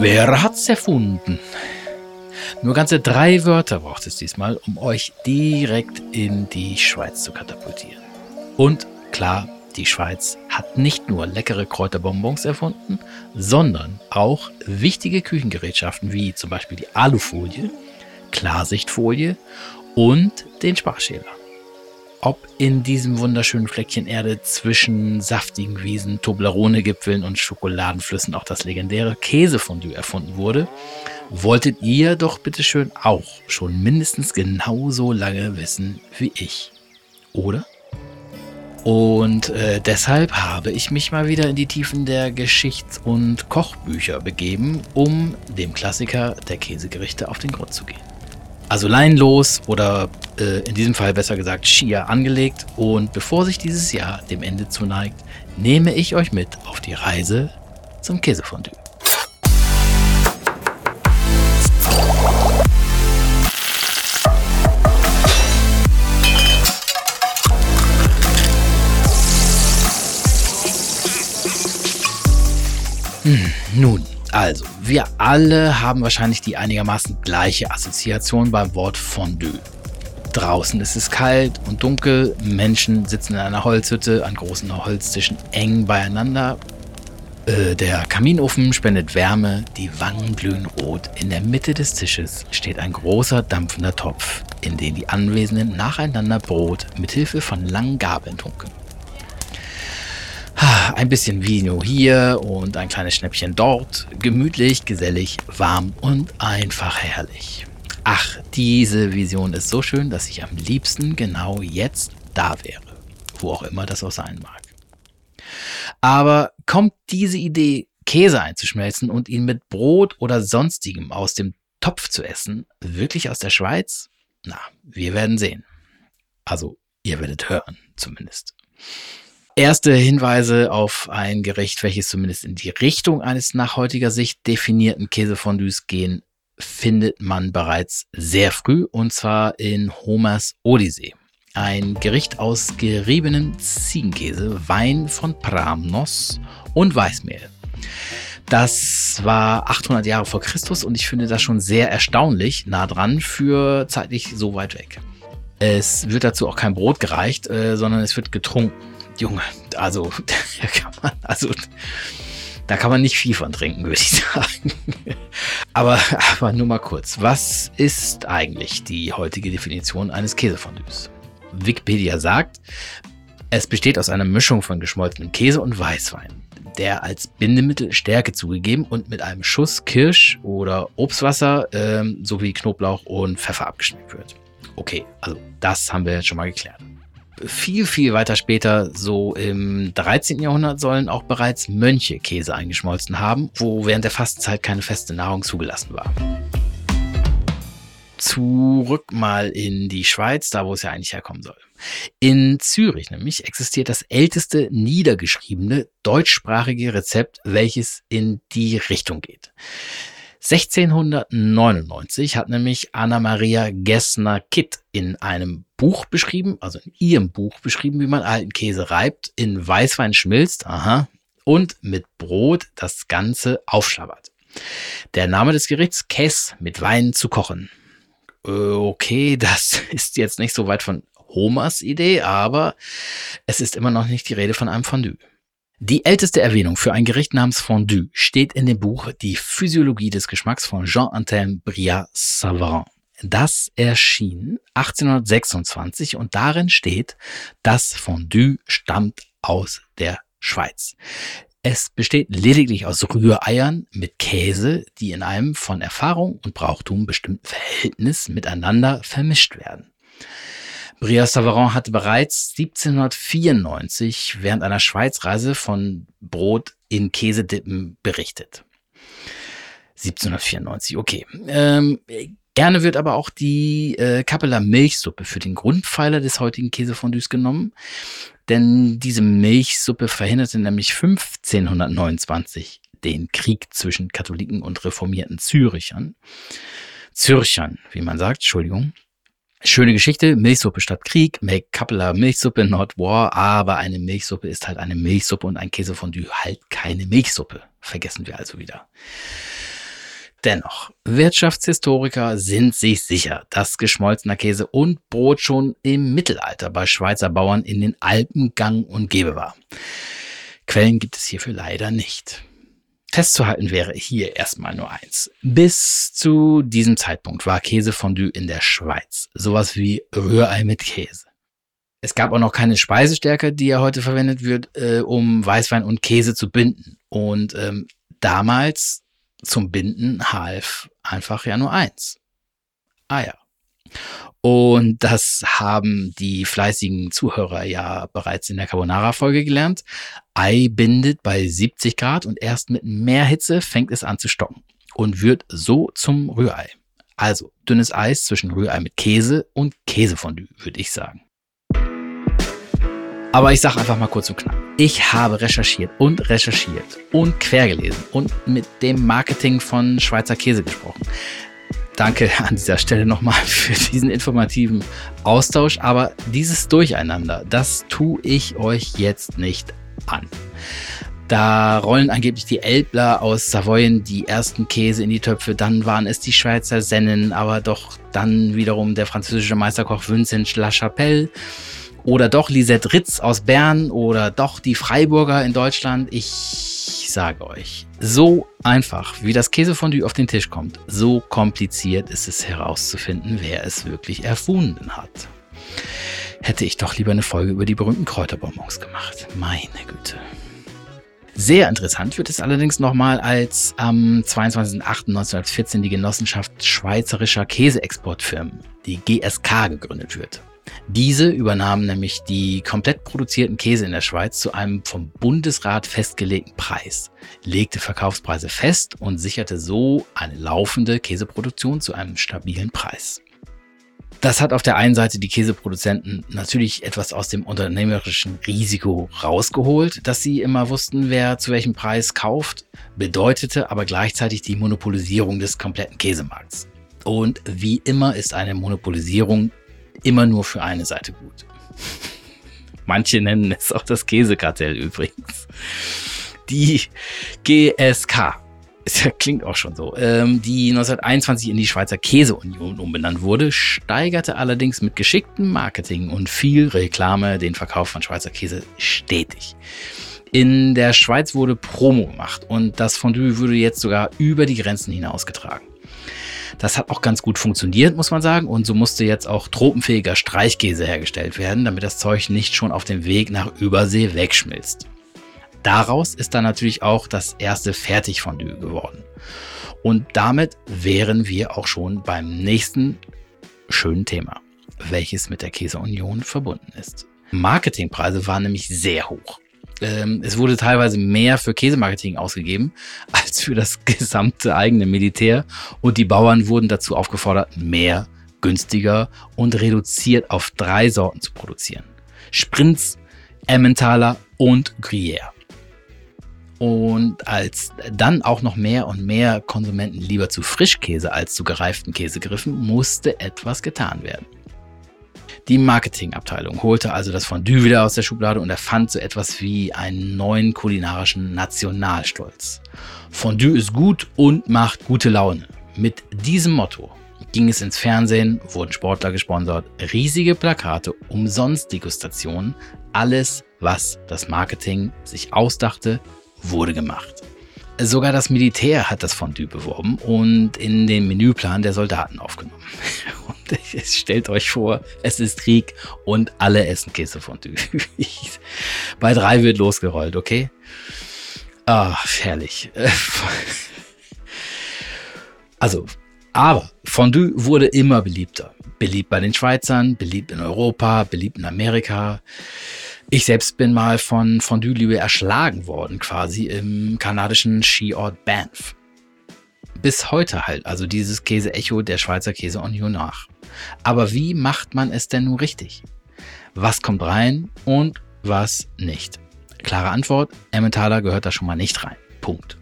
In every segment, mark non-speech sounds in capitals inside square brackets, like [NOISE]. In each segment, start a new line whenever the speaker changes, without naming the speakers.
Wer hat's erfunden? Nur ganze drei Wörter braucht es diesmal, um euch direkt in die Schweiz zu katapultieren. Und klar, die Schweiz hat nicht nur leckere Kräuterbonbons erfunden, sondern auch wichtige Küchengerätschaften wie zum Beispiel die Alufolie, Klarsichtfolie und den Sparschäler ob in diesem wunderschönen Fleckchen Erde zwischen saftigen Wiesen, Toblerone-Gipfeln und Schokoladenflüssen auch das legendäre Käsefondue erfunden wurde, wolltet ihr doch bitteschön auch schon mindestens genauso lange wissen wie ich. Oder? Und äh, deshalb habe ich mich mal wieder in die Tiefen der Geschichts- und Kochbücher begeben, um dem Klassiker der Käsegerichte auf den Grund zu gehen. Also leinlos oder äh, in diesem Fall besser gesagt schier angelegt. Und bevor sich dieses Jahr dem Ende zuneigt, nehme ich euch mit auf die Reise zum Käsefondue. Hm, nun, also, wir alle haben wahrscheinlich die einigermaßen gleiche Assoziation beim Wort Fondue. Draußen ist es kalt und dunkel, Menschen sitzen in einer Holzhütte an großen Holztischen eng beieinander. Äh, der Kaminofen spendet Wärme, die Wangen glühen rot. In der Mitte des Tisches steht ein großer dampfender Topf, in den die Anwesenden nacheinander Brot mit Hilfe von langen Gabeln tunken. Ein bisschen Vino hier und ein kleines Schnäppchen dort. Gemütlich, gesellig, warm und einfach herrlich. Ach, diese Vision ist so schön, dass ich am liebsten genau jetzt da wäre. Wo auch immer das auch sein mag. Aber kommt diese Idee, Käse einzuschmelzen und ihn mit Brot oder sonstigem aus dem Topf zu essen, wirklich aus der Schweiz? Na, wir werden sehen. Also, ihr werdet hören, zumindest erste Hinweise auf ein Gericht, welches zumindest in die Richtung eines nach heutiger Sicht definierten Käsefondues gehen, findet man bereits sehr früh und zwar in Homers Odyssee. Ein Gericht aus geriebenem Ziegenkäse, Wein von Pramnos und Weißmehl. Das war 800 Jahre vor Christus und ich finde das schon sehr erstaunlich nah dran für zeitlich so weit weg. Es wird dazu auch kein Brot gereicht, äh, sondern es wird getrunken. Junge, also [LAUGHS] da kann man, also da kann man nicht viel von trinken, würde ich [LAUGHS] sagen. aber, aber nur mal kurz. Was ist eigentlich die heutige Definition eines Käsefondues? Wikipedia sagt, es besteht aus einer Mischung von geschmolzenem Käse und Weißwein, der als Bindemittel Stärke zugegeben und mit einem Schuss Kirsch- oder Obstwasser ähm, sowie Knoblauch und Pfeffer abgeschmeckt wird. Okay, also das haben wir jetzt schon mal geklärt viel, viel weiter später, so im 13. Jahrhundert, sollen auch bereits Mönche Käse eingeschmolzen haben, wo während der Fastenzeit keine feste Nahrung zugelassen war. Zurück mal in die Schweiz, da wo es ja eigentlich herkommen soll. In Zürich nämlich existiert das älteste niedergeschriebene deutschsprachige Rezept, welches in die Richtung geht. 1699 hat nämlich Anna-Maria Gessner-Kitt in einem Buch beschrieben, also in ihrem Buch beschrieben, wie man alten Käse reibt, in Weißwein schmilzt, aha, und mit Brot das Ganze aufschlabbert. Der Name des Gerichts, Käse mit Wein zu kochen. Äh, okay, [LAUGHS] das ist jetzt nicht so weit von Homers Idee, aber es ist immer noch nicht die Rede von einem Fondue. Die älteste Erwähnung für ein Gericht namens Fondue steht in dem Buch Die Physiologie des Geschmacks von Jean-Antoine Briat-Savarin. Das erschien 1826 und darin steht, das Fondue stammt aus der Schweiz. Es besteht lediglich aus Rühreiern mit Käse, die in einem von Erfahrung und Brauchtum bestimmten Verhältnis miteinander vermischt werden. Brias Savarin hatte bereits 1794 während einer Schweizreise von Brot in Käsedippen berichtet. 1794, okay. Ähm, gerne wird aber auch die äh, Kappeler Milchsuppe für den Grundpfeiler des heutigen Käsefondues genommen, denn diese Milchsuppe verhinderte nämlich 1529 den Krieg zwischen Katholiken und reformierten Zürichern. Zürchern, wie man sagt, Entschuldigung. Schöne Geschichte, Milchsuppe statt Krieg, make Kappeler Milchsuppe, not war, aber eine Milchsuppe ist halt eine Milchsuppe und ein Käsefondue halt keine Milchsuppe. Vergessen wir also wieder. Dennoch, Wirtschaftshistoriker sind sich sicher, dass geschmolzener Käse und Brot schon im Mittelalter bei Schweizer Bauern in den Alpen gang und gäbe war. Quellen gibt es hierfür leider nicht. Festzuhalten wäre hier erstmal nur eins. Bis zu diesem Zeitpunkt war Käsefondue in der Schweiz sowas wie Rührei mit Käse. Es gab auch noch keine Speisestärke, die ja heute verwendet wird, äh, um Weißwein und Käse zu binden. Und ähm, damals zum Binden half einfach ja nur eins. Eier. Und das haben die fleißigen Zuhörer ja bereits in der Carbonara-Folge gelernt. Ei bindet bei 70 Grad und erst mit mehr Hitze fängt es an zu stocken und wird so zum Rührei. Also dünnes Eis zwischen Rührei mit Käse und Käsefondue, würde ich sagen. Aber ich sage einfach mal kurz und knapp. Ich habe recherchiert und recherchiert und quergelesen und mit dem Marketing von Schweizer Käse gesprochen. Danke an dieser Stelle nochmal für diesen informativen Austausch. Aber dieses Durcheinander, das tue ich euch jetzt nicht an. Da rollen angeblich die Elbler aus Savoyen die ersten Käse in die Töpfe, dann waren es die Schweizer Sennen, aber doch dann wiederum der französische Meisterkoch Vincent La Chapelle oder doch Lisette Ritz aus Bern oder doch die Freiburger in Deutschland. Ich sage euch, so einfach, wie das Käsefondue auf den Tisch kommt, so kompliziert ist es herauszufinden, wer es wirklich erfunden hat. Hätte ich doch lieber eine Folge über die berühmten Kräuterbonbons gemacht. Meine Güte. Sehr interessant wird es allerdings nochmal, als am 22.08.1914 die Genossenschaft Schweizerischer Käseexportfirmen, die GSK, gegründet wird. Diese übernahmen nämlich die komplett produzierten Käse in der Schweiz zu einem vom Bundesrat festgelegten Preis, legte Verkaufspreise fest und sicherte so eine laufende Käseproduktion zu einem stabilen Preis. Das hat auf der einen Seite die Käseproduzenten natürlich etwas aus dem unternehmerischen Risiko rausgeholt, dass sie immer wussten, wer zu welchem Preis kauft, bedeutete aber gleichzeitig die Monopolisierung des kompletten Käsemarkts. Und wie immer ist eine Monopolisierung immer nur für eine Seite gut. Manche nennen es auch das Käsekartell übrigens. Die GSK, [LAUGHS] klingt auch schon so, ähm, die 1921 in die Schweizer Käseunion umbenannt wurde, steigerte allerdings mit geschicktem Marketing und viel Reklame den Verkauf von Schweizer Käse stetig. In der Schweiz wurde Promo gemacht und das Fondue wurde jetzt sogar über die Grenzen hinausgetragen. Das hat auch ganz gut funktioniert, muss man sagen. Und so musste jetzt auch tropenfähiger Streichkäse hergestellt werden, damit das Zeug nicht schon auf dem Weg nach Übersee wegschmilzt. Daraus ist dann natürlich auch das erste Fertigfondue geworden. Und damit wären wir auch schon beim nächsten schönen Thema, welches mit der Käseunion verbunden ist. Marketingpreise waren nämlich sehr hoch ähm, es wurde teilweise mehr für Käsemarketing ausgegeben [LAUGHS] als für das gesamte eigene Militär und die Bauern wurden dazu aufgefordert, mehr, günstiger und reduziert auf drei Sorten zu produzieren. Sprinz, Emmentaler und Gruyère. Und als dann auch noch mehr und mehr Konsumenten lieber zu Frischkäse als zu gereiften Käse griffen, musste etwas getan werden. Die Marketingabteilung holte also das Fondue wieder aus der Schublade und erfand so etwas wie einen neuen kulinarischen Nationalstolz. Fondue ist gut und macht gute Laune. Mit diesem Motto ging es ins Fernsehen, wurden Sportler gesponsert, riesige Plakate, umsonst Degustationen, alles, was das Marketing sich ausdachte, wurde gemacht. Sogar das Militär hat das Fondue beworben und in den Menüplan der Soldaten aufgenommen. [LAUGHS] Stellt euch vor, es ist Krieg und alle essen Käsefondue. [LAUGHS] Bei drei wird losgerollt, okay? Ah, herrlich. [LAUGHS] Also, aber Fondue wurde immer beliebter. Beliebt bei den Schweizern, beliebt in Europa, beliebt in Amerika. Ich selbst bin mal von Fondue-Liebe erschlagen worden, quasi im kanadischen Skiort Banff. Bis heute halt, also dieses Käse-Echo der Schweizer Käse-Union nach. Aber wie macht man es denn nun richtig? Was kommt rein und was nicht? Klare Antwort, Emmentaler gehört da schon mal nicht rein. Punkt.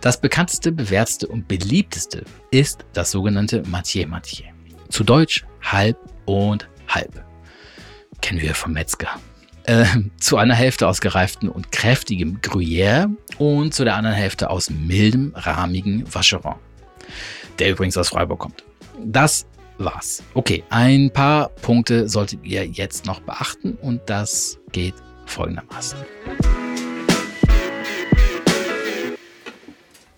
Das bekannteste, bewährteste und beliebteste ist das sogenannte Matier Matier. Zu Deutsch halb und halb. Kennen wir vom Metzger. Äh, zu einer Hälfte aus gereiftem und kräftigem Gruyère und zu der anderen Hälfte aus mildem, rahmigem Vacheron. der übrigens aus Freiburg kommt. Das war's. Okay, ein paar Punkte solltet ihr jetzt noch beachten und das geht folgendermaßen.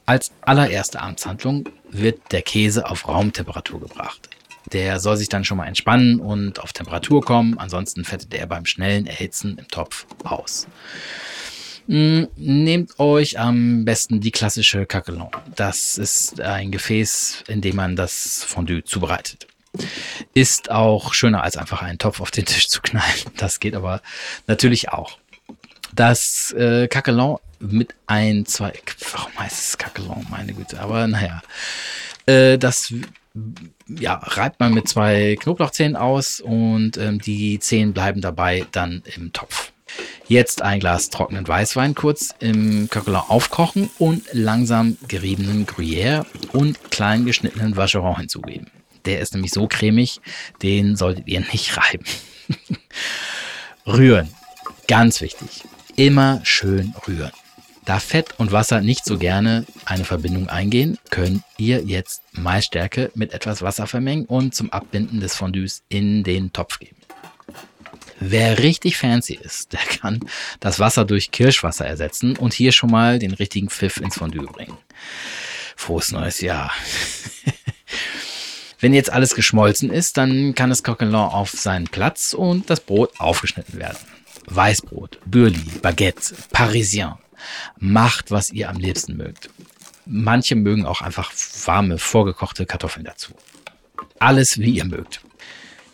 Als allererste Amtshandlung wird der Käse auf Raumtemperatur gebracht. Der soll sich dann schon mal entspannen und auf Temperatur kommen, ansonsten fettet er beim schnellen Erhitzen im Topf aus. Hm, nehmt euch am besten die klassische Caquelon. Das ist ein Gefäß, in dem man das Fondue zubereitet. Ist auch schöner als einfach einen Topf auf den Tisch zu knallen. Das geht aber natürlich auch. Das äh, Caquelon mit ein, zwei, warum heißt es Kakelon, meine Güte, aber naja, äh, das ja, reibt man mit zwei Knoblauchzehen aus und ähm, die Zehen bleiben dabei dann im Topf. Jetzt ein Glas trockenen Weißwein kurz im Coquelin aufkochen und langsam geriebenen Gruyère und klein geschnittenen Vacheron hinzugeben. Der ist nämlich so cremig, den solltet ihr nicht [LAUGHS] reiben. rühren. Ganz wichtig. Immer schön rühren. Da Fett und Wasser nicht so gerne eine Verbindung eingehen, könnt ihr jetzt Maisstärke mit etwas Wasser vermengen und zum Abbinden des Fondues in den Topf geben. Wer richtig fancy ist, der kann das Wasser durch Kirschwasser ersetzen und hier schon mal den richtigen Pfiff ins Fondue bringen. Frohes neues Jahr. [LAUGHS] Wenn jetzt alles geschmolzen ist, dann kann das Coquelin auf seinen Platz und das Brot aufgeschnitten werden. Weißbrot, Burli, Baguette, Parisien, Macht, was ihr am liebsten mögt. Manche mögen auch einfach warme, vorgekochte Kartoffeln dazu. Alles, wie ihr mögt.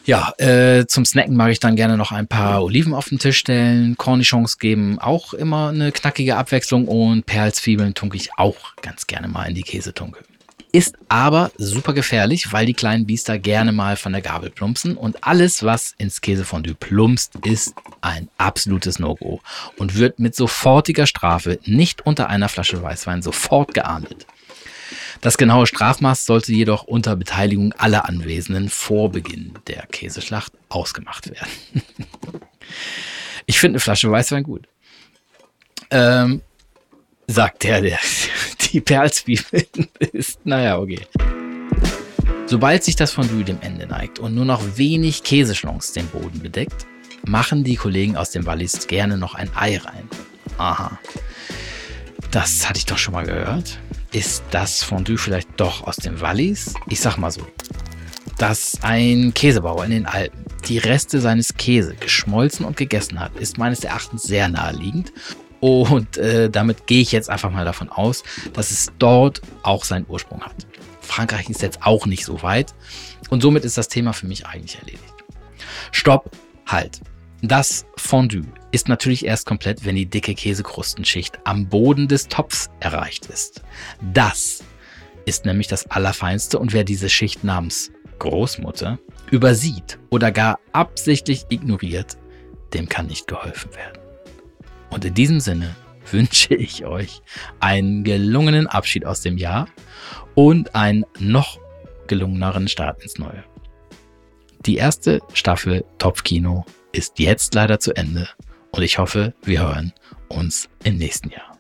Ja, äh, zum Snacken mag ich dann gerne noch ein paar Oliven auf den Tisch stellen. Cornichons geben auch immer eine knackige Abwechslung und Perlzwiebeln tunke ich auch ganz gerne mal in die Käsetunke. Ist aber super gefährlich, weil die kleinen Biester gerne mal von der Gabel plumpsen und alles, was ins Käsefondue plumpst, ist ein absolutes No-Go und wird mit sofortiger Strafe nicht unter einer Flasche Weißwein sofort geahndet. Das genaue Strafmaß sollte jedoch unter Beteiligung aller Anwesenden vor Beginn der Käseschlacht ausgemacht werden. [LAUGHS] ich finde eine Flasche Weißwein gut. Ähm, sagt der, der [LAUGHS] die Perlzwiebeln ist. Naja, okay. Sobald sich das Fondue dem Ende neigt und nur noch wenig Käseschlons den Boden bedeckt, machen die Kollegen aus dem Wallis gerne noch ein Ei rein. Aha. Das hatte ich doch schon mal gehört. Ist das Fondue vielleicht doch aus dem Wallis? Ich sag mal so. Dass ein Käsebauer in den Alpen die Reste seines Käse geschmolzen und gegessen hat, ist meines Erachtens sehr naheliegend und äh, damit gehe ich jetzt einfach mal davon aus, dass es dort auch seinen Ursprung hat. Frankreich ist jetzt auch nicht so weit. Und somit ist das Thema für mich eigentlich erledigt. Stopp, halt. Das Fondue ist natürlich erst komplett, wenn die dicke Käsekrustenschicht am Boden des Topfs erreicht ist. Das ist nämlich das Allerfeinste und wer diese Schicht namens Großmutter übersieht oder gar absichtlich ignoriert, dem kann nicht geholfen werden. Und in diesem Sinne [LAUGHS] wünsche ich euch einen gelungenen Abschied aus dem Jahr und einen noch gelungeneren Start ins Neue. Die erste Staffel Topfkino ist jetzt leider zu Ende und ich hoffe, wir hören uns im nächsten Jahr.